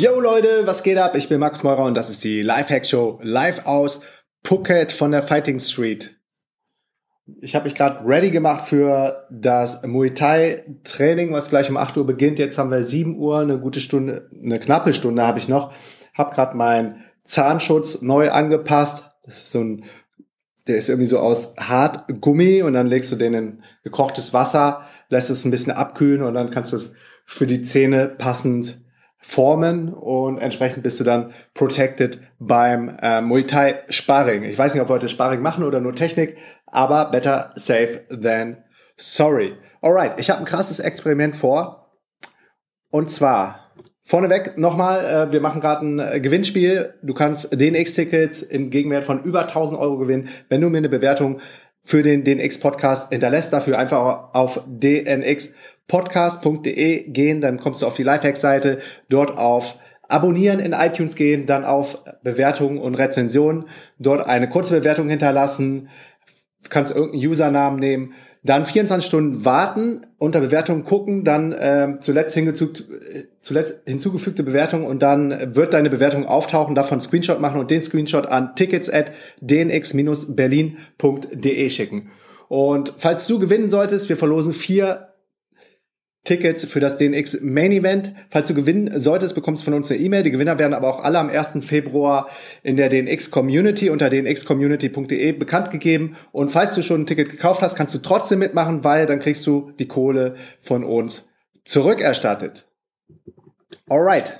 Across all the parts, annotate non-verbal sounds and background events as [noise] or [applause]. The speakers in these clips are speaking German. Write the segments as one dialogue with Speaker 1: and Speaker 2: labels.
Speaker 1: Yo Leute, was geht ab? Ich bin Max Meurer und das ist die Lifehack Show live aus Phuket von der Fighting Street. Ich habe mich gerade ready gemacht für das Muay Thai Training, was gleich um 8 Uhr beginnt. Jetzt haben wir 7 Uhr, eine gute Stunde, eine knappe Stunde habe ich noch. Habe gerade meinen Zahnschutz neu angepasst. Das ist so ein, der ist irgendwie so aus Hartgummi und dann legst du den in gekochtes Wasser, lässt es ein bisschen abkühlen und dann kannst du es für die Zähne passend formen und entsprechend bist du dann protected beim äh, Muay Thai Sparring. Ich weiß nicht, ob wir heute Sparring machen oder nur Technik, aber better safe than sorry. Alright, ich habe ein krasses Experiment vor. Und zwar, vorneweg nochmal, äh, wir machen gerade ein äh, Gewinnspiel. Du kannst DNX-Tickets im Gegenwert von über 1000 Euro gewinnen, wenn du mir eine Bewertung für den DNX-Podcast hinterlässt. Dafür einfach auf dnxpodcast.de gehen, dann kommst du auf die Lifehack-Seite, dort auf Abonnieren in iTunes gehen, dann auf Bewertungen und Rezensionen, dort eine kurze Bewertung hinterlassen, kannst irgendeinen Usernamen nehmen, dann 24 Stunden warten, unter Bewertungen gucken, dann äh, zuletzt, zuletzt hinzugefügte Bewertung und dann wird deine Bewertung auftauchen, davon Screenshot machen und den Screenshot an tickets at dnx-berlin.de schicken. Und falls du gewinnen solltest, wir verlosen vier Tickets für das DNX Main Event. Falls du gewinnen solltest, bekommst du von uns eine E-Mail. Die Gewinner werden aber auch alle am 1. Februar in der DNX Community unter dnxcommunity.de bekannt gegeben. Und falls du schon ein Ticket gekauft hast, kannst du trotzdem mitmachen, weil dann kriegst du die Kohle von uns zurückerstattet. Alright.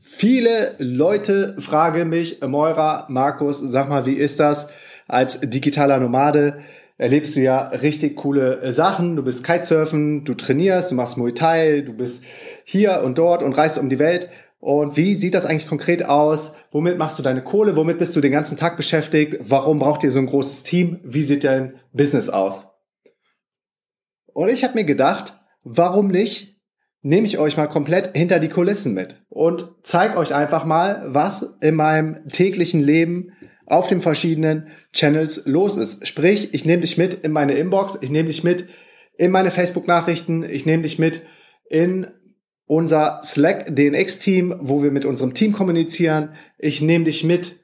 Speaker 1: Viele Leute fragen mich, Moira, Markus, sag mal, wie ist das als digitaler Nomade? Erlebst du ja richtig coole äh, Sachen. Du bist Kitesurfen, du trainierst, du machst Muay Thai, du bist hier und dort und reist um die Welt. Und wie sieht das eigentlich konkret aus? Womit machst du deine Kohle? Womit bist du den ganzen Tag beschäftigt? Warum braucht ihr so ein großes Team? Wie sieht dein Business aus? Und ich habe mir gedacht, warum nicht nehme ich euch mal komplett hinter die Kulissen mit und zeige euch einfach mal, was in meinem täglichen Leben auf den verschiedenen Channels los ist. Sprich, ich nehme dich mit in meine Inbox, ich nehme dich mit in meine Facebook-Nachrichten, ich nehme dich mit in unser Slack DNX-Team, wo wir mit unserem Team kommunizieren. Ich nehme dich mit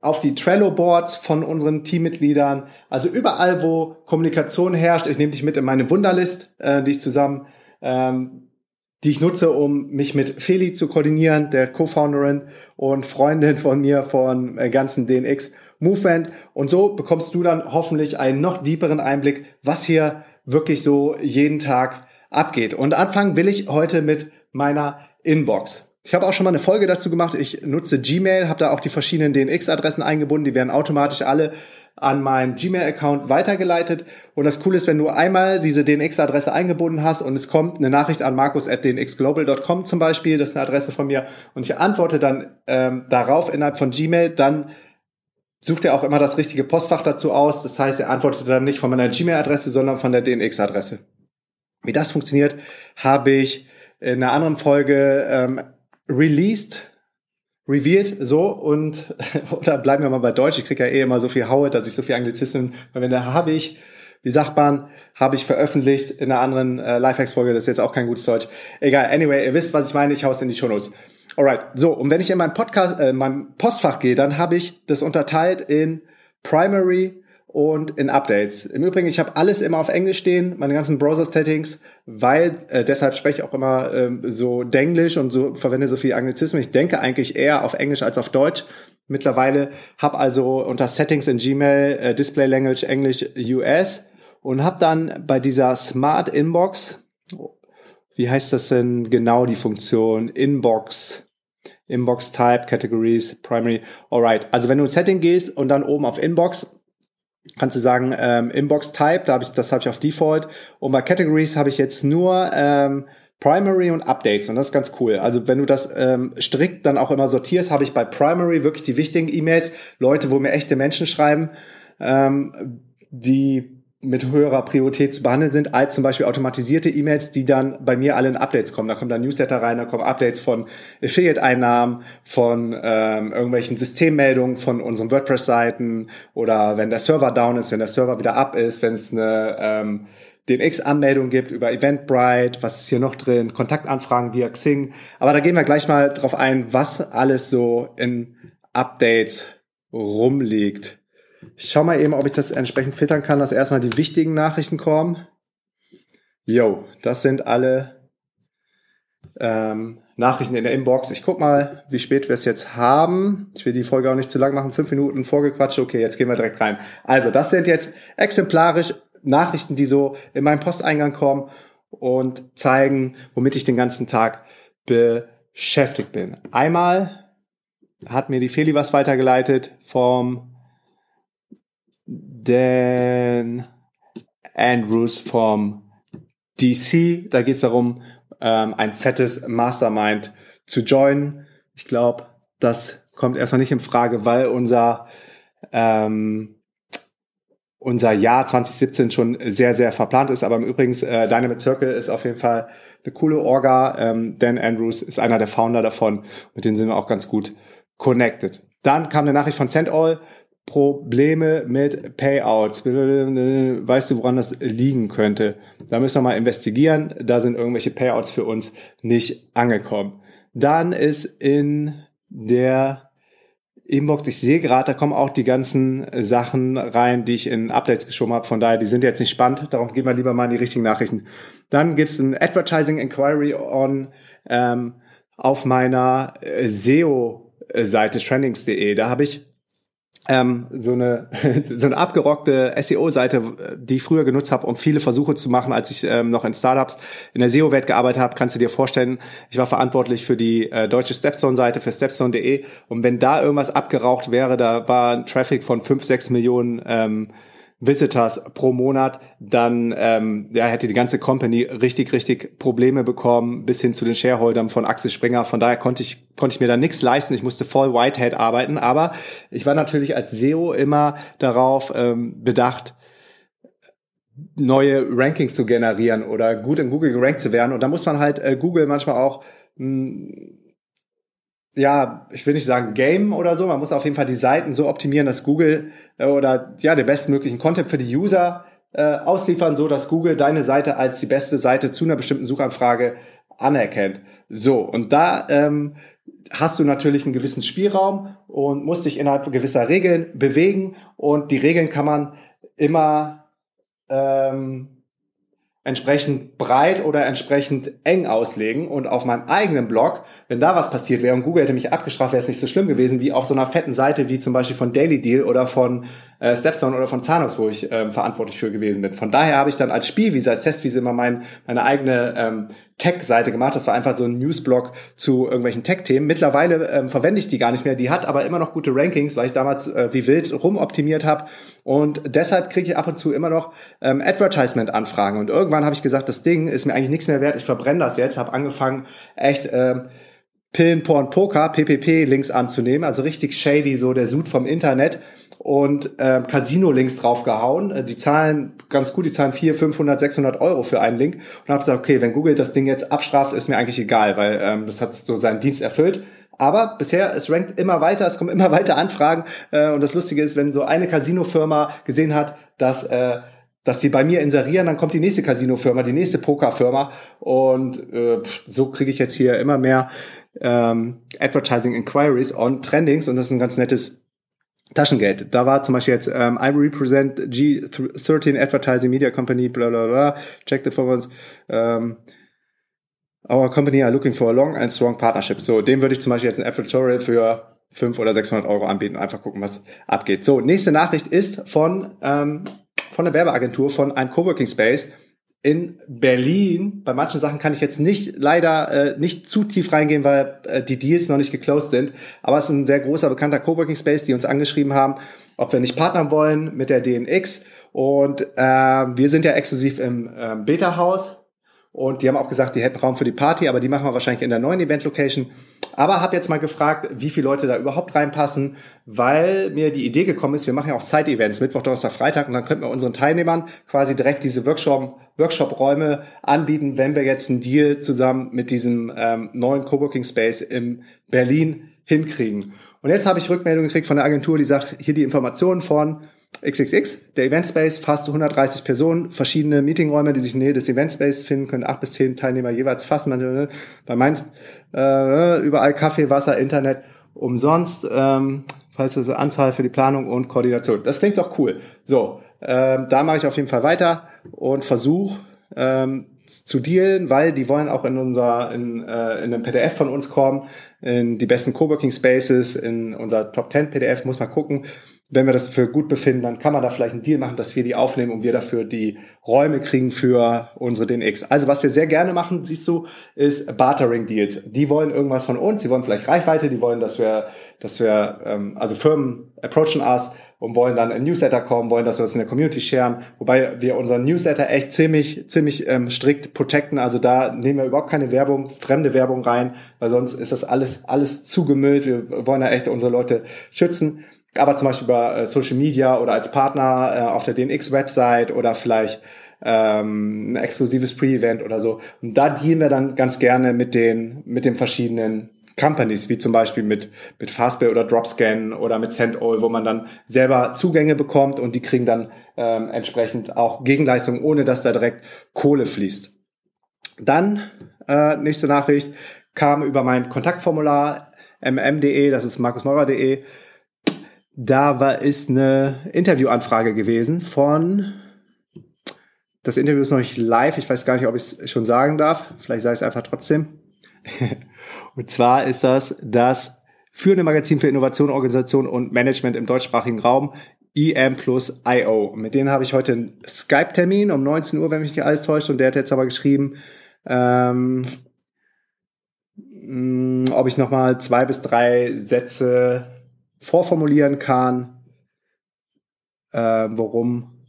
Speaker 1: auf die Trello-Boards von unseren Teammitgliedern. Also überall, wo Kommunikation herrscht. Ich nehme dich mit in meine Wunderlist, äh, die ich zusammen ähm, die ich nutze, um mich mit Feli zu koordinieren, der Co-Founderin und Freundin von mir von äh, ganzen DNX Movement. Und so bekommst du dann hoffentlich einen noch deeperen Einblick, was hier wirklich so jeden Tag abgeht. Und anfangen will ich heute mit meiner Inbox. Ich habe auch schon mal eine Folge dazu gemacht. Ich nutze Gmail, habe da auch die verschiedenen DNX-Adressen eingebunden. Die werden automatisch alle an meinen Gmail-Account weitergeleitet. Und das Coole ist, wenn du einmal diese DNX-Adresse eingebunden hast und es kommt eine Nachricht an markus.dnxglobal.com zum Beispiel, das ist eine Adresse von mir, und ich antworte dann ähm, darauf innerhalb von Gmail, dann sucht er auch immer das richtige Postfach dazu aus. Das heißt, er antwortet dann nicht von meiner Gmail-Adresse, sondern von der DNX-Adresse. Wie das funktioniert, habe ich in einer anderen Folge ähm, released revealed so und [laughs] oder bleiben wir mal bei Deutsch. Ich kriege ja eh immer so viel Haue, dass ich so viel Anglizismen verwende. Habe ich, wie sagt man, habe ich veröffentlicht in einer anderen äh, Lifehacks-Folge. Das ist jetzt auch kein gutes Deutsch. Egal. Anyway, ihr wisst, was ich meine. Ich hau's in die Shownotes. Alright. So und wenn ich in meinem Podcast, äh, meinem Postfach gehe, dann habe ich das unterteilt in Primary, und in Updates. Im Übrigen, ich habe alles immer auf Englisch stehen, meine ganzen Browser-Settings, weil äh, deshalb spreche ich auch immer ähm, so Denglisch und so verwende so viel Anglizismen. Ich denke eigentlich eher auf Englisch als auf Deutsch. Mittlerweile habe also unter Settings in Gmail äh, Display Language Englisch US und habe dann bei dieser Smart Inbox, wie heißt das denn genau die Funktion? Inbox, Inbox Type, Categories, Primary. Alright, also wenn du in Setting gehst und dann oben auf Inbox kannst du sagen, ähm, Inbox Type, da hab ich, das habe ich auf Default. Und bei Categories habe ich jetzt nur ähm, Primary und Updates und das ist ganz cool. Also wenn du das ähm, strikt dann auch immer sortierst, habe ich bei Primary wirklich die wichtigen E-Mails, Leute, wo mir echte Menschen schreiben, ähm, die mit höherer Priorität zu behandeln sind, als zum Beispiel automatisierte E-Mails, die dann bei mir alle in Updates kommen. Da kommen dann Newsletter rein, da kommen Updates von Affiliate-Einnahmen, von ähm, irgendwelchen Systemmeldungen von unseren WordPress-Seiten oder wenn der Server down ist, wenn der Server wieder up ist, wenn es eine ähm, DNX-Anmeldung gibt über Eventbrite, was ist hier noch drin, Kontaktanfragen via Xing. Aber da gehen wir gleich mal drauf ein, was alles so in Updates rumliegt. Ich schau mal eben, ob ich das entsprechend filtern kann, dass erstmal die wichtigen Nachrichten kommen. Jo, das sind alle ähm, Nachrichten in der Inbox. Ich guck mal, wie spät wir es jetzt haben. Ich will die Folge auch nicht zu lang machen. Fünf Minuten vorgequatscht. Okay, jetzt gehen wir direkt rein. Also, das sind jetzt exemplarisch Nachrichten, die so in meinen Posteingang kommen und zeigen, womit ich den ganzen Tag beschäftigt bin. Einmal hat mir die Feli was weitergeleitet vom Dan Andrews vom DC. Da geht es darum, ähm, ein fettes Mastermind zu joinen. Ich glaube, das kommt erstmal nicht in Frage, weil unser ähm, unser Jahr 2017 schon sehr, sehr verplant ist. Aber im Übrigen, äh, Dynamite Circle ist auf jeden Fall eine coole Orga. Ähm, Dan Andrews ist einer der Founder davon. Mit denen sind wir auch ganz gut connected. Dann kam eine Nachricht von CentAll. Probleme mit Payouts. Weißt du, woran das liegen könnte? Da müssen wir mal investigieren. Da sind irgendwelche Payouts für uns nicht angekommen. Dann ist in der Inbox, ich sehe gerade, da kommen auch die ganzen Sachen rein, die ich in Updates geschoben habe. Von daher, die sind jetzt nicht spannend. Darum gehen wir lieber mal in die richtigen Nachrichten. Dann gibt es ein Advertising Inquiry on ähm, auf meiner SEO-Seite trendings.de. Da habe ich ähm, so eine [laughs] so eine abgerockte SEO-Seite, die ich früher genutzt habe, um viele Versuche zu machen, als ich ähm, noch in Startups in der SEO-Welt gearbeitet habe, kannst du dir vorstellen, ich war verantwortlich für die äh, deutsche Stepstone-Seite, für stepstone.de und wenn da irgendwas abgeraucht wäre, da war ein Traffic von fünf sechs Millionen ähm, Visitors pro Monat, dann ähm, ja, hätte die ganze Company richtig, richtig Probleme bekommen, bis hin zu den Shareholdern von Axel Springer. Von daher konnte ich, konnte ich mir da nichts leisten. Ich musste voll Whitehead arbeiten. Aber ich war natürlich als SEO immer darauf ähm, bedacht, neue Rankings zu generieren oder gut in Google gerankt zu werden. Und da muss man halt äh, Google manchmal auch mh, hm, ja, ich will nicht sagen Game oder so, man muss auf jeden Fall die Seiten so optimieren, dass Google äh, oder ja, den bestmöglichen Content für die User äh, ausliefern, so dass Google deine Seite als die beste Seite zu einer bestimmten Suchanfrage anerkennt. So, und da ähm, hast du natürlich einen gewissen Spielraum und musst dich innerhalb gewisser Regeln bewegen und die Regeln kann man immer ähm, entsprechend breit oder entsprechend eng auslegen und auf meinem eigenen Blog, wenn da was passiert wäre und Google hätte mich abgestraft, wäre es nicht so schlimm gewesen wie auf so einer fetten Seite wie zum Beispiel von Daily Deal oder von äh, Stepstone oder von Zahnungs, wo ich ähm, verantwortlich für gewesen bin. Von daher habe ich dann als Spielwiese, als Testwiese immer mein, meine eigene ähm, Tech-Seite gemacht. Das war einfach so ein Newsblog zu irgendwelchen Tech-Themen. Mittlerweile ähm, verwende ich die gar nicht mehr. Die hat aber immer noch gute Rankings, weil ich damals äh, wie wild rumoptimiert habe. Und deshalb kriege ich ab und zu immer noch ähm, Advertisement-Anfragen. Und irgendwann habe ich gesagt, das Ding ist mir eigentlich nichts mehr wert. Ich verbrenne das jetzt. Habe angefangen, echt ähm, Pillen, Porn, Poker, PPP-Links anzunehmen. Also richtig shady, so der Sud vom Internet und ähm, Casino-Links draufgehauen. Äh, die zahlen ganz gut, die zahlen 400, 500, 600 Euro für einen Link. Und habe gesagt, okay, wenn Google das Ding jetzt abstraft, ist mir eigentlich egal, weil ähm, das hat so seinen Dienst erfüllt. Aber bisher, es rankt immer weiter, es kommen [laughs] immer weiter Anfragen. Äh, und das Lustige ist, wenn so eine Casino-Firma gesehen hat, dass... Äh, dass die bei mir inserieren, dann kommt die nächste Casino-Firma, die nächste Poker-Firma und äh, so kriege ich jetzt hier immer mehr ähm, Advertising Inquiries on Trendings und das ist ein ganz nettes Taschengeld. Da war zum Beispiel jetzt ähm, I represent G13 Advertising Media Company, bla bla bla, check the forwards. Ähm, our company are looking for a long and strong partnership. So, dem würde ich zum Beispiel jetzt ein Advertorial für 500 oder 600 Euro anbieten. Einfach gucken, was abgeht. So, nächste Nachricht ist von, ähm, von der Werbeagentur, von einem Coworking Space in Berlin, bei manchen Sachen kann ich jetzt nicht leider äh, nicht zu tief reingehen, weil äh, die Deals noch nicht geclosed sind. Aber es ist ein sehr großer bekannter Coworking Space, die uns angeschrieben haben ob wir nicht partnern wollen mit der DNX. Und äh, wir sind ja exklusiv im äh, Beta-Haus und die haben auch gesagt, die hätten Raum für die Party, aber die machen wir wahrscheinlich in der neuen Event-Location. Aber habe jetzt mal gefragt, wie viele Leute da überhaupt reinpassen, weil mir die Idee gekommen ist, wir machen ja auch Side-Events, Mittwoch, Donnerstag, Freitag, und dann könnten wir unseren Teilnehmern quasi direkt diese Workshop, Workshop-Räume anbieten, wenn wir jetzt einen Deal zusammen mit diesem ähm, neuen Coworking Space in Berlin hinkriegen. Und jetzt habe ich Rückmeldung gekriegt von der Agentur, die sagt, hier die Informationen von XXX, der Event Space, fast 130 Personen, verschiedene Meetingräume, die sich in der Nähe des Event Space finden, können acht bis zehn Teilnehmer jeweils fassen. Ne? Bei Mainz äh, überall Kaffee, Wasser, Internet umsonst, ähm, falls das Anzahl für die Planung und Koordination. Das klingt doch cool. So, ähm, da mache ich auf jeden Fall weiter und versuche ähm, zu dealen, weil die wollen auch in unser in, äh, in einem PDF von uns kommen, in die besten Coworking Spaces, in unser Top 10 PDF, muss man gucken wenn wir das für gut befinden, dann kann man da vielleicht einen Deal machen, dass wir die aufnehmen und wir dafür die Räume kriegen für unsere DNX. Also was wir sehr gerne machen, siehst du, ist Bartering Deals. Die wollen irgendwas von uns, die wollen vielleicht Reichweite, die wollen, dass wir, dass wir, ähm, also Firmen approachen us und wollen dann in Newsletter kommen, wollen, dass wir das in der Community sharen, wobei wir unseren Newsletter echt ziemlich, ziemlich ähm, strikt protecten. Also da nehmen wir überhaupt keine Werbung, fremde Werbung rein, weil sonst ist das alles, alles zugemüllt. Wir wollen da echt unsere Leute schützen aber zum Beispiel über äh, Social Media oder als Partner äh, auf der DNX-Website oder vielleicht ähm, ein exklusives Pre-Event oder so. Und da dienen wir dann ganz gerne mit den, mit den verschiedenen Companies, wie zum Beispiel mit, mit Fastbill oder Dropscan oder mit Sendall, wo man dann selber Zugänge bekommt und die kriegen dann ähm, entsprechend auch Gegenleistungen, ohne dass da direkt Kohle fließt. Dann, äh, nächste Nachricht, kam über mein Kontaktformular mm.de, das ist markusmaurer.de, da war, ist eine Interviewanfrage gewesen von, das Interview ist noch nicht live, ich weiß gar nicht, ob ich es schon sagen darf, vielleicht sage ich es einfach trotzdem. [laughs] und zwar ist das das führende Magazin für Innovation, Organisation und Management im deutschsprachigen Raum, EM plus IO. Mit denen habe ich heute einen Skype-Termin um 19 Uhr, wenn mich nicht alles täuscht. Und der hat jetzt aber geschrieben, ähm, mh, ob ich nochmal zwei bis drei Sätze vorformulieren kann, äh, worum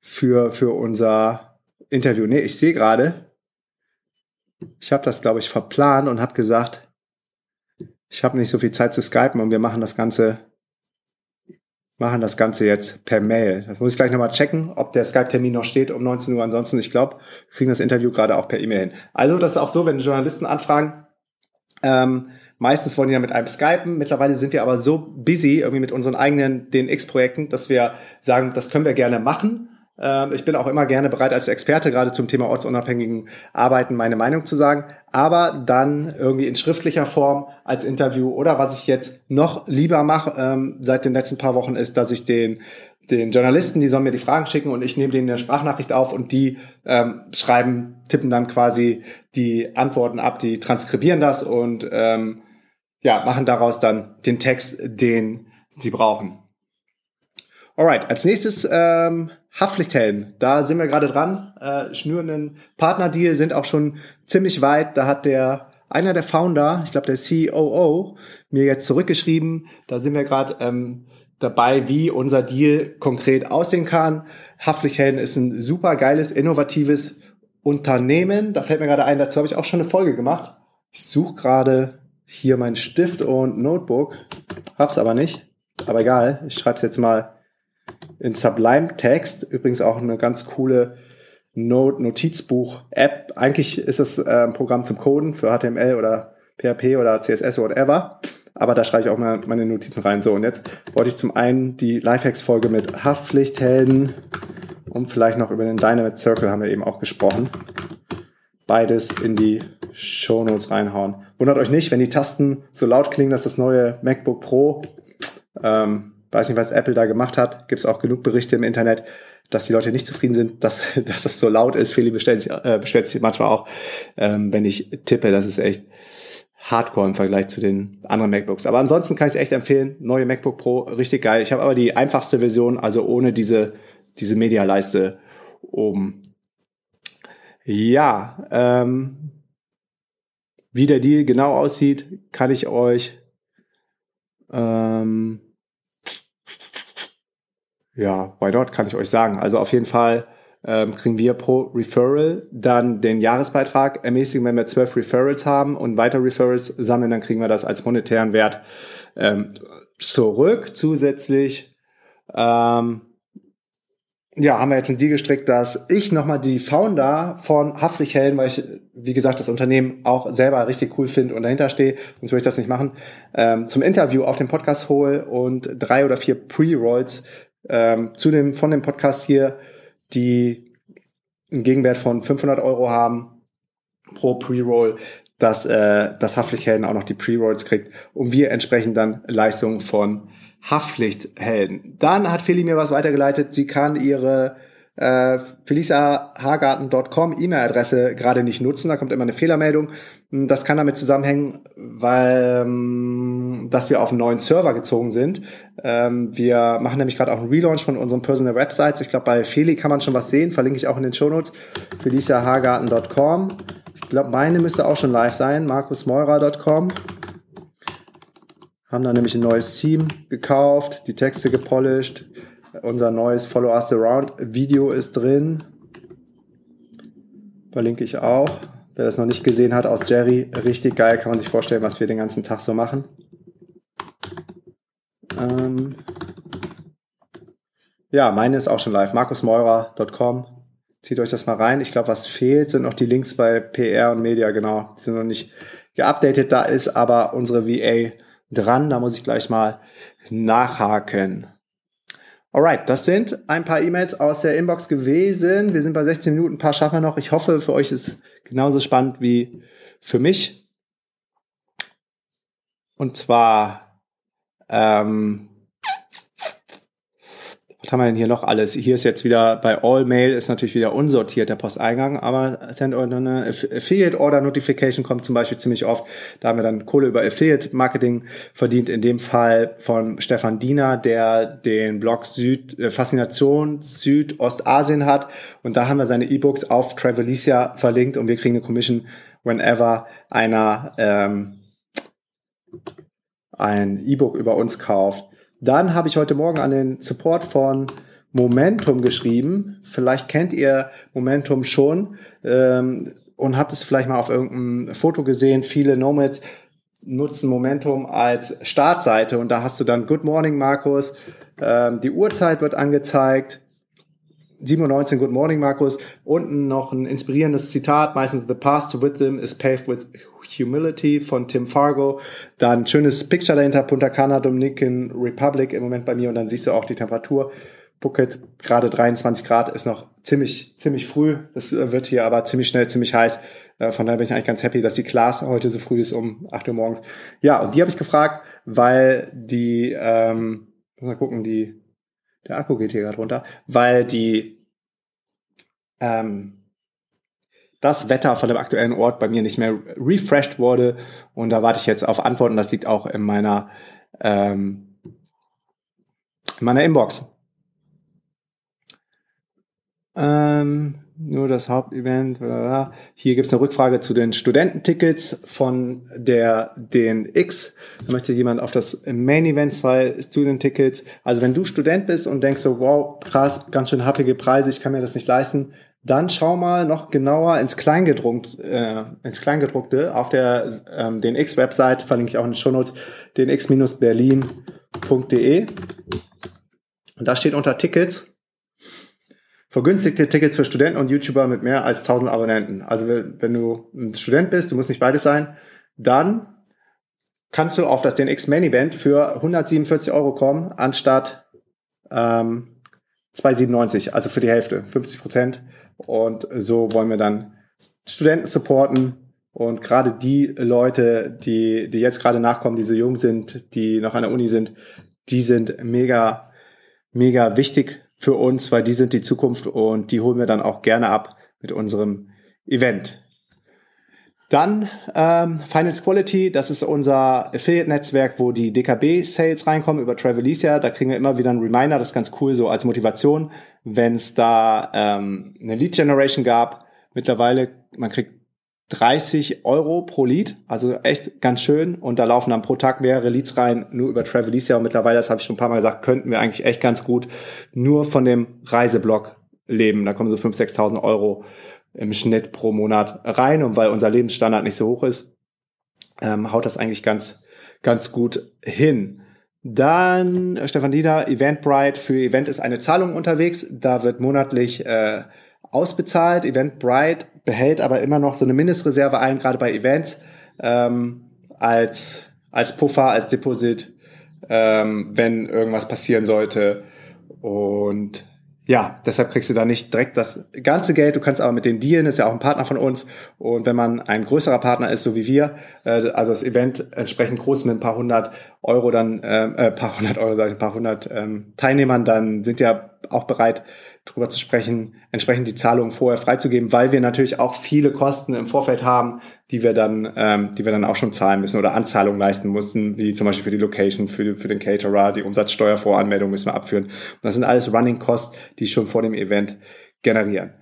Speaker 1: für, für unser Interview. Nee, ich sehe gerade, ich habe das, glaube ich, verplant und habe gesagt, ich habe nicht so viel Zeit zu skypen und wir machen das Ganze, machen das Ganze jetzt per Mail. Das muss ich gleich nochmal checken, ob der Skype-Termin noch steht um 19 Uhr. Ansonsten, ich glaube, wir kriegen das Interview gerade auch per E-Mail hin. Also, das ist auch so, wenn Journalisten anfragen, ähm, Meistens wollen die ja mit einem skypen. Mittlerweile sind wir aber so busy irgendwie mit unseren eigenen DNX-Projekten, dass wir sagen, das können wir gerne machen. Ähm, ich bin auch immer gerne bereit, als Experte gerade zum Thema ortsunabhängigen Arbeiten meine Meinung zu sagen, aber dann irgendwie in schriftlicher Form als Interview oder was ich jetzt noch lieber mache ähm, seit den letzten paar Wochen ist, dass ich den den Journalisten, die sollen mir die Fragen schicken und ich nehme denen eine Sprachnachricht auf und die ähm, schreiben, tippen dann quasi die Antworten ab, die transkribieren das und ähm, ja, machen daraus dann den Text, den sie brauchen. Alright, als nächstes ähm, Haftpflichthelden. Da sind wir gerade dran, äh, schnüren einen Partnerdeal, sind auch schon ziemlich weit. Da hat der einer der Founder, ich glaube der COO, mir jetzt zurückgeschrieben. Da sind wir gerade ähm, dabei, wie unser Deal konkret aussehen kann. Haftpflichthelden ist ein super geiles, innovatives Unternehmen. Da fällt mir gerade ein, dazu habe ich auch schon eine Folge gemacht. Ich suche gerade hier mein Stift und Notebook. Hab's aber nicht. Aber egal, ich schreibe es jetzt mal in Sublime Text. Übrigens auch eine ganz coole Note Notizbuch App. Eigentlich ist es äh, ein Programm zum Coden für HTML oder PHP oder CSS oder whatever. Aber da schreibe ich auch mal meine Notizen rein. So, und jetzt wollte ich zum einen die Lifehacks-Folge mit Haftpflichthelden und vielleicht noch über den Dynamite Circle haben wir eben auch gesprochen. Beides in die Shownotes reinhauen. Wundert euch nicht, wenn die Tasten so laut klingen, dass das neue MacBook Pro, ähm, weiß nicht, was Apple da gemacht hat, gibt es auch genug Berichte im Internet, dass die Leute nicht zufrieden sind, dass, [laughs] dass das so laut ist. Feli bestellt sich, äh, beschwert sich manchmal auch, ähm, wenn ich tippe. Das ist echt Hardcore im Vergleich zu den anderen MacBooks. Aber ansonsten kann ich es echt empfehlen. Neue MacBook Pro, richtig geil. Ich habe aber die einfachste Version, also ohne diese, diese Medialeiste oben. Ja, ähm, wie der Deal genau aussieht, kann ich euch ähm, ja, why not, kann ich euch sagen. Also auf jeden Fall ähm, kriegen wir pro Referral dann den Jahresbeitrag ermäßigen, wenn wir zwölf Referrals haben und weiter Referrals sammeln, dann kriegen wir das als monetären Wert ähm, zurück. Zusätzlich ähm, ja, haben wir jetzt einen Deal gestrickt, dass ich nochmal die Founder von Haftpflichthelden, weil ich, wie gesagt, das Unternehmen auch selber richtig cool finde und dahinter stehe, sonst würde ich das nicht machen, ähm, zum Interview auf den Podcast hole und drei oder vier Pre-Rolls ähm, zu dem, von dem Podcast hier, die einen Gegenwert von 500 Euro haben pro Pre-Roll, dass äh, das Haftpflichthelden auch noch die Pre-Rolls kriegt und wir entsprechend dann Leistungen von Haftpflichthelden. Dann hat Feli mir was weitergeleitet. Sie kann ihre äh, feliciahagarten.com E-Mail-Adresse gerade nicht nutzen. Da kommt immer eine Fehlermeldung. Das kann damit zusammenhängen, weil ähm, dass wir auf einen neuen Server gezogen sind. Ähm, wir machen nämlich gerade auch einen Relaunch von unseren Personal Websites. Ich glaube, bei Feli kann man schon was sehen. Verlinke ich auch in den Shownotes. feliciahagarten.com. Ich glaube, meine müsste auch schon live sein. markusmeurer.com. Haben da nämlich ein neues Team gekauft, die Texte gepolished. Unser neues Follow Us Around Video ist drin. Verlinke ich auch. Wer das noch nicht gesehen hat aus Jerry, richtig geil, kann man sich vorstellen, was wir den ganzen Tag so machen. Ähm ja, meine ist auch schon live. markusmeurer.com. Zieht euch das mal rein. Ich glaube, was fehlt, sind noch die Links bei PR und Media, genau. Die sind noch nicht geupdatet. Da ist aber unsere VA dran. Da muss ich gleich mal nachhaken. Alright, das sind ein paar E-Mails aus der Inbox gewesen. Wir sind bei 16 Minuten, ein paar schaffen wir noch. Ich hoffe, für euch ist genauso spannend wie für mich. Und zwar ähm, was haben wir denn hier noch alles? Hier ist jetzt wieder bei All Mail ist natürlich wieder unsortiert der Posteingang, aber Send Order, eine Affiliate Order Notification kommt zum Beispiel ziemlich oft. Da haben wir dann Kohle über Affiliate Marketing verdient. In dem Fall von Stefan Diener, der den Blog Süd, äh, Faszination Südostasien hat. Und da haben wir seine E-Books auf Travelicia verlinkt und wir kriegen eine Commission whenever einer ähm, ein E-Book über uns kauft. Dann habe ich heute Morgen an den Support von Momentum geschrieben. Vielleicht kennt ihr Momentum schon ähm, und habt es vielleicht mal auf irgendeinem Foto gesehen. Viele Nomads nutzen Momentum als Startseite und da hast du dann Good Morning Markus, ähm, die Uhrzeit wird angezeigt, 7.19 Good Morning Markus, unten noch ein inspirierendes Zitat, meistens The Path to Wisdom is paved with Humility von Tim Fargo. Dann schönes Picture dahinter, Punta Cana, Dominican Republic im Moment bei mir und dann siehst du auch die Temperatur. Phuket, gerade 23 Grad, ist noch ziemlich, ziemlich früh. Das äh, wird hier aber ziemlich schnell, ziemlich heiß. Äh, von daher bin ich eigentlich ganz happy, dass die Class heute so früh ist, um 8 Uhr morgens. Ja, und die habe ich gefragt, weil die, ähm, mal gucken, die, der Akku geht hier gerade runter, weil die, ähm, das Wetter von dem aktuellen Ort bei mir nicht mehr refreshed wurde. Und da warte ich jetzt auf Antworten. Das liegt auch in meiner, ähm, in meiner Inbox. Ähm, nur das Hauptevent. Hier gibt es eine Rückfrage zu den Studententickets von der DNX. Da möchte jemand auf das Main Event zwei Student-Tickets. Also wenn du Student bist und denkst so, wow, krass, ganz schön happige Preise, ich kann mir das nicht leisten, dann schau mal noch genauer ins Kleingedruckt, äh, ins Kleingedruckte auf der ähm, den X-Website, verlinke ich auch in den Shownotes, den x-berlin.de. Und da steht unter Tickets vergünstigte Tickets für Studenten und YouTuber mit mehr als 1000 Abonnenten. Also wenn du ein Student bist, du musst nicht beides sein, dann kannst du auf das DNX Main Event für 147 Euro kommen, anstatt ähm, 2,97, also für die Hälfte, 50 Prozent. Und so wollen wir dann Studenten supporten und gerade die Leute, die, die jetzt gerade nachkommen, die so jung sind, die noch an der Uni sind, die sind mega, mega wichtig für uns, weil die sind die Zukunft und die holen wir dann auch gerne ab mit unserem Event. Dann ähm, Finance Quality, das ist unser Affiliate-Netzwerk, wo die DKB-Sales reinkommen über Travelicia. Da kriegen wir immer wieder einen Reminder, das ist ganz cool, so als Motivation, wenn es da ähm, eine Lead-Generation gab. Mittlerweile, man kriegt 30 Euro pro Lied, also echt ganz schön. Und da laufen dann pro Tag mehrere Leads rein, nur über Travelicia. Und mittlerweile, das habe ich schon ein paar Mal gesagt, könnten wir eigentlich echt ganz gut nur von dem Reiseblog leben. Da kommen so 5.000, 6.000 Euro im Schnitt pro Monat rein. Und weil unser Lebensstandard nicht so hoch ist, ähm, haut das eigentlich ganz, ganz gut hin. Dann Stefan Diener, Eventbrite. Für Event ist eine Zahlung unterwegs. Da wird monatlich äh, ausbezahlt. Eventbrite behält aber immer noch so eine Mindestreserve ein, gerade bei Events, ähm, als, als Puffer, als Deposit, ähm, wenn irgendwas passieren sollte. Und ja, deshalb kriegst du da nicht direkt das ganze Geld. Du kannst aber mit denen dealen, ist ja auch ein Partner von uns. Und wenn man ein größerer Partner ist, so wie wir, äh, also das Event entsprechend groß mit ein paar hundert Euro, dann äh, äh paar hundert Euro, sage ich, ein paar hundert ähm, Teilnehmern, dann sind ja auch bereit, drüber zu sprechen, entsprechend die Zahlungen vorher freizugeben, weil wir natürlich auch viele Kosten im Vorfeld haben, die wir dann, ähm, die wir dann auch schon zahlen müssen oder Anzahlungen leisten mussten, wie zum Beispiel für die Location, für, für den Caterer, die Umsatzsteuervoranmeldung müssen wir abführen. Und das sind alles Running Costs, die schon vor dem Event generieren.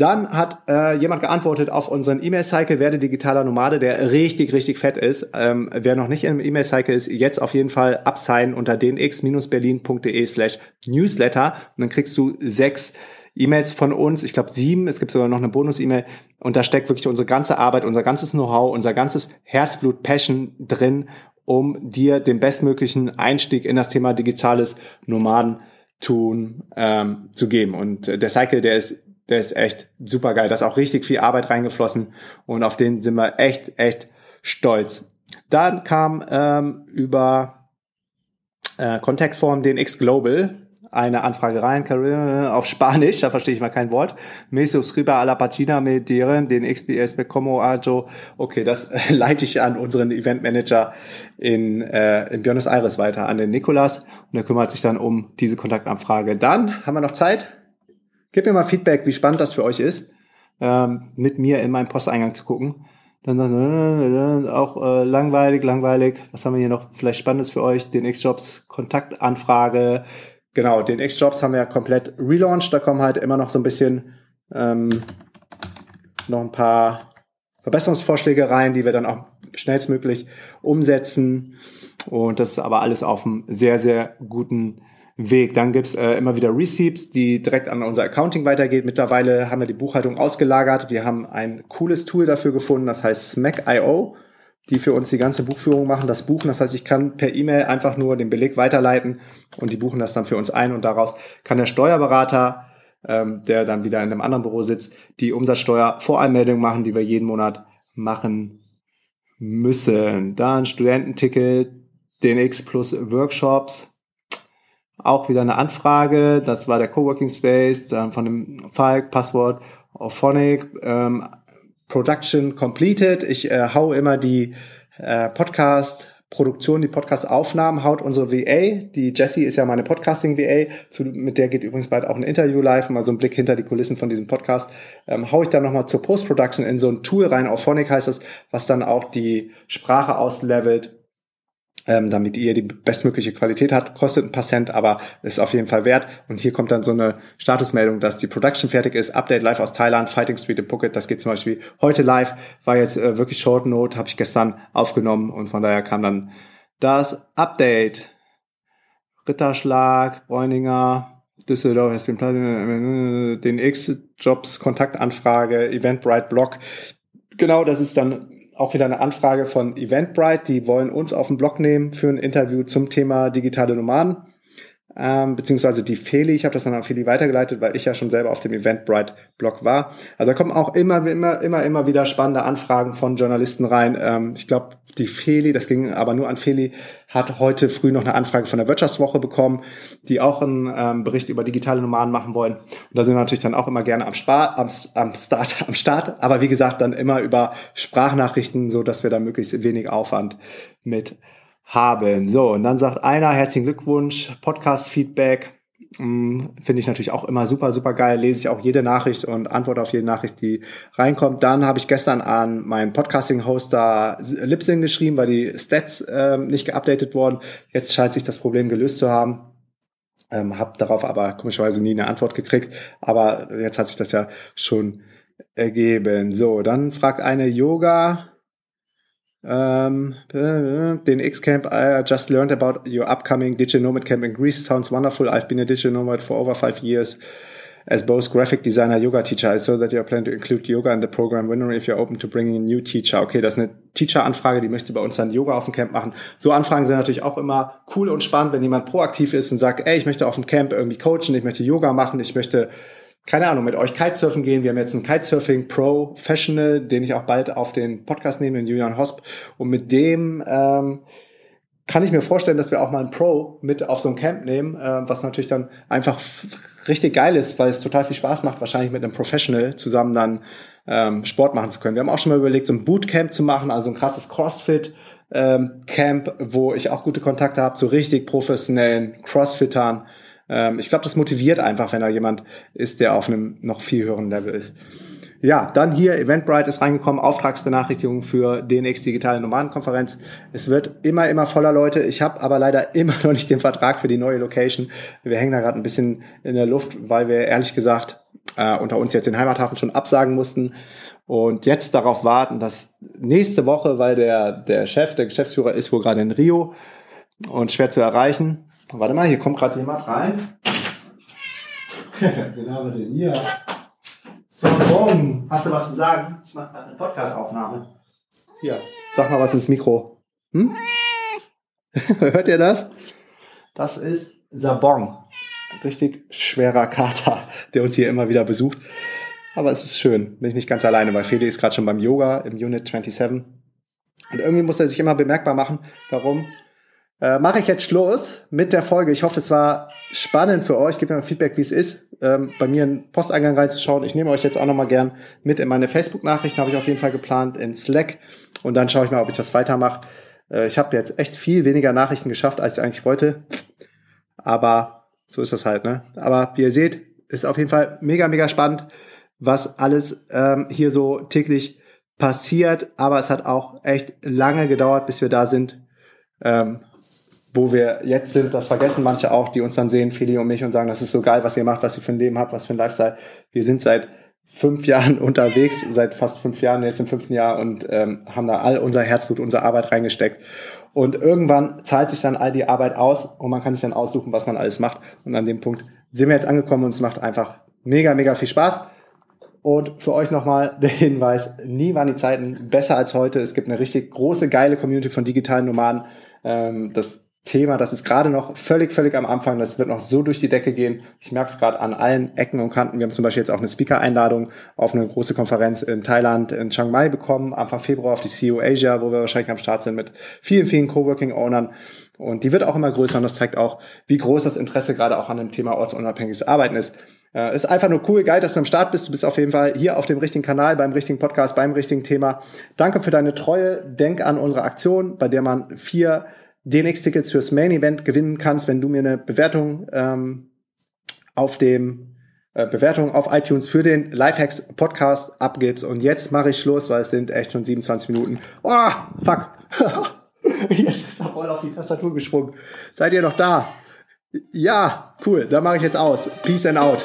Speaker 1: Dann hat äh, jemand geantwortet auf unseren E-Mail-Cycle, werde digitaler Nomade, der richtig, richtig fett ist. Ähm, wer noch nicht im E-Mail-Cycle ist, jetzt auf jeden Fall absignen unter dnx-berlin.de slash newsletter und dann kriegst du sechs E-Mails von uns, ich glaube sieben, es gibt sogar noch eine Bonus-E-Mail und da steckt wirklich unsere ganze Arbeit, unser ganzes Know-how, unser ganzes Herzblut, Passion drin, um dir den bestmöglichen Einstieg in das Thema digitales Nomaden tun ähm, zu geben. Und äh, der Cycle, der ist der ist echt super geil. Da ist auch richtig viel Arbeit reingeflossen und auf den sind wir echt, echt stolz. Dann kam ähm, über äh, Kontaktform DNX Global eine Anfrage rein, auf Spanisch, da verstehe ich mal kein Wort. Me suscriba a la página me dieron den XPS me como ajo. Okay, das [laughs] leite ich an unseren Eventmanager in, äh, in Buenos Aires weiter, an den Nikolas. Und er kümmert sich dann um diese Kontaktanfrage. Dann haben wir noch Zeit. Gebt mir mal Feedback, wie spannend das für euch ist, ähm, mit mir in meinen Posteingang zu gucken. Dann, dann äh, auch äh, langweilig, langweilig. Was haben wir hier noch vielleicht Spannendes für euch? Den X-Jobs Kontaktanfrage. Genau, den X-Jobs haben wir ja komplett relaunched. Da kommen halt immer noch so ein bisschen ähm, noch ein paar Verbesserungsvorschläge rein, die wir dann auch schnellstmöglich umsetzen. Und das ist aber alles auf einem sehr, sehr guten Weg. Dann gibt's äh, immer wieder Receipts, die direkt an unser Accounting weitergeht. Mittlerweile haben wir die Buchhaltung ausgelagert. Wir haben ein cooles Tool dafür gefunden, das heißt Smack.io, die für uns die ganze Buchführung machen, das Buchen. Das heißt, ich kann per E-Mail einfach nur den Beleg weiterleiten und die buchen das dann für uns ein und daraus kann der Steuerberater, ähm, der dann wieder in einem anderen Büro sitzt, die Umsatzsteuervoranmeldung machen, die wir jeden Monat machen müssen. Dann Studententicket, DNX plus Workshops, auch wieder eine Anfrage. Das war der Coworking Space, dann von dem Falk, Passwort, Auphonic, ähm, Production completed. Ich äh, hau immer die äh, Podcast Produktion, die Podcast-Aufnahmen haut unsere VA. Die Jessie ist ja meine Podcasting-VA, mit der geht übrigens bald auch ein Interview live, mal so ein Blick hinter die Kulissen von diesem Podcast. Ähm, hau ich dann nochmal zur Post-Production in so ein Tool rein, Auphonic heißt das, was dann auch die Sprache auslevelt ähm, damit ihr die bestmögliche Qualität habt. Kostet ein paar Cent, aber ist auf jeden Fall wert. Und hier kommt dann so eine Statusmeldung, dass die Production fertig ist. Update live aus Thailand, Fighting Street in Phuket. Das geht zum Beispiel heute live. War jetzt äh, wirklich Short Note, habe ich gestern aufgenommen und von daher kam dann das Update. Ritterschlag, Bräuninger, Düsseldorf, den X-Jobs, Kontaktanfrage, Eventbrite Blog. Genau, das ist dann auch wieder eine Anfrage von Eventbrite. Die wollen uns auf den Blog nehmen für ein Interview zum Thema digitale Nomaden ähm, beziehungsweise die Feli. Ich habe das dann an Feli weitergeleitet, weil ich ja schon selber auf dem Eventbrite-Blog war. Also da kommen auch immer, immer, immer, immer wieder spannende Anfragen von Journalisten rein. Ähm, ich glaube, die Feli, das ging aber nur an Feli, hat heute früh noch eine Anfrage von der Wirtschaftswoche bekommen, die auch einen ähm, Bericht über digitale Nomaden machen wollen. Und da sind wir natürlich dann auch immer gerne am, Spar am, am, Start, am Start, aber wie gesagt, dann immer über Sprachnachrichten, so dass wir da möglichst wenig Aufwand mit haben. So, und dann sagt einer, herzlichen Glückwunsch, Podcast-Feedback. Hm, finde ich natürlich auch immer super, super geil. Lese ich auch jede Nachricht und antworte auf jede Nachricht, die reinkommt. Dann habe ich gestern an meinen Podcasting-Hoster Lipsyn geschrieben, weil die Stats äh, nicht geupdatet wurden. Jetzt scheint sich das Problem gelöst zu haben. Ähm, habe darauf aber komischerweise nie eine Antwort gekriegt. Aber jetzt hat sich das ja schon ergeben. So, dann fragt eine Yoga. Um, den X-Camp I just learned about your upcoming Digital Nomad Camp in Greece. Sounds wonderful. I've been a Digital Nomad for over five years as both graphic designer yoga teacher. I saw that you're planning to include yoga in the program. Wondering if you're open to bringing a new teacher. Okay, das ist eine Teacher-Anfrage, die möchte bei uns dann Yoga auf dem Camp machen. So Anfragen sind natürlich auch immer cool und spannend, wenn jemand proaktiv ist und sagt, ey, ich möchte auf dem Camp irgendwie coachen, ich möchte Yoga machen, ich möchte keine Ahnung, mit euch Kitesurfen gehen. Wir haben jetzt einen Kitesurfing Professional, den ich auch bald auf den Podcast nehme, den Julian Hosp. Und mit dem ähm, kann ich mir vorstellen, dass wir auch mal einen Pro mit auf so ein Camp nehmen, äh, was natürlich dann einfach richtig geil ist, weil es total viel Spaß macht, wahrscheinlich mit einem Professional zusammen dann ähm, Sport machen zu können. Wir haben auch schon mal überlegt, so ein Bootcamp zu machen, also ein krasses CrossFit. Ähm, Camp, wo ich auch gute Kontakte habe zu richtig professionellen Crossfittern, ähm, ich glaube, das motiviert einfach, wenn da jemand ist, der auf einem noch viel höheren Level ist. Ja, dann hier Eventbrite ist reingekommen, Auftragsbenachrichtigung für DNX Digitale Nomadenkonferenz. Es wird immer, immer voller Leute. Ich habe aber leider [laughs] immer noch nicht den Vertrag für die neue Location. Wir hängen da gerade ein bisschen in der Luft, weil wir ehrlich gesagt äh, unter uns jetzt den Heimathafen schon absagen mussten und jetzt darauf warten, dass nächste Woche, weil der, der Chef, der Geschäftsführer ist wohl gerade in Rio und schwer zu erreichen, Warte mal, hier kommt gerade jemand rein. [laughs] Wen haben wir denn hier? So, hast du was zu sagen? Ich mache eine Podcast-Aufnahme. Hier, sag mal was ins Mikro. Hm? [laughs] Hört ihr das? Das ist Sabong. Richtig schwerer Kater, der uns hier immer wieder besucht. Aber es ist schön. Bin ich nicht ganz alleine, weil Feli ist gerade schon beim Yoga im Unit 27. Und irgendwie muss er sich immer bemerkbar machen. Warum? Äh, mache ich jetzt Schluss mit der Folge. Ich hoffe, es war spannend für euch. Gebt mir mal Feedback, wie es ist, ähm, bei mir in den Posteingang reinzuschauen. Ich nehme euch jetzt auch nochmal gern mit in meine Facebook-Nachrichten, habe ich auf jeden Fall geplant, in Slack. Und dann schaue ich mal, ob ich das weitermache. Äh, ich habe jetzt echt viel weniger Nachrichten geschafft, als ich eigentlich wollte. Aber so ist das halt, ne? Aber wie ihr seht, ist auf jeden Fall mega, mega spannend, was alles ähm, hier so täglich passiert. Aber es hat auch echt lange gedauert, bis wir da sind, ähm, wo wir jetzt sind, das vergessen manche auch, die uns dann sehen, Feli und mich, und sagen, das ist so geil, was ihr macht, was ihr für ein Leben habt, was für ein Lifestyle. Wir sind seit fünf Jahren [laughs] unterwegs, seit fast fünf Jahren, jetzt im fünften Jahr und ähm, haben da all unser Herzblut, unsere Arbeit reingesteckt. Und irgendwann zahlt sich dann all die Arbeit aus und man kann sich dann aussuchen, was man alles macht. Und an dem Punkt sind wir jetzt angekommen und es macht einfach mega, mega viel Spaß. Und für euch nochmal der Hinweis, nie waren die Zeiten besser als heute. Es gibt eine richtig große, geile Community von digitalen Nomaden. Ähm, das Thema, das ist gerade noch völlig, völlig am Anfang. Das wird noch so durch die Decke gehen. Ich merke es gerade an allen Ecken und Kanten. Wir haben zum Beispiel jetzt auch eine Speaker-Einladung auf eine große Konferenz in Thailand, in Chiang Mai bekommen, Anfang Februar auf die CEO Asia, wo wir wahrscheinlich am Start sind mit vielen, vielen Coworking-Ownern. Und die wird auch immer größer und das zeigt auch, wie groß das Interesse gerade auch an dem Thema ortsunabhängiges Arbeiten ist. Äh, ist einfach nur cool, geil, dass du am Start bist. Du bist auf jeden Fall hier auf dem richtigen Kanal, beim richtigen Podcast, beim richtigen Thema. Danke für deine Treue. Denk an unsere Aktion, bei der man vier DNX-Tickets fürs Main Event gewinnen kannst, wenn du mir eine Bewertung ähm, auf dem äh, Bewertung auf iTunes für den Lifehacks Podcast abgibst. Und jetzt mache ich Schluss, weil es sind echt schon 27 Minuten. Oh, fuck. [laughs] jetzt ist er voll auf die Tastatur gesprungen. Seid ihr noch da? Ja, cool. Dann mache ich jetzt aus. Peace and out.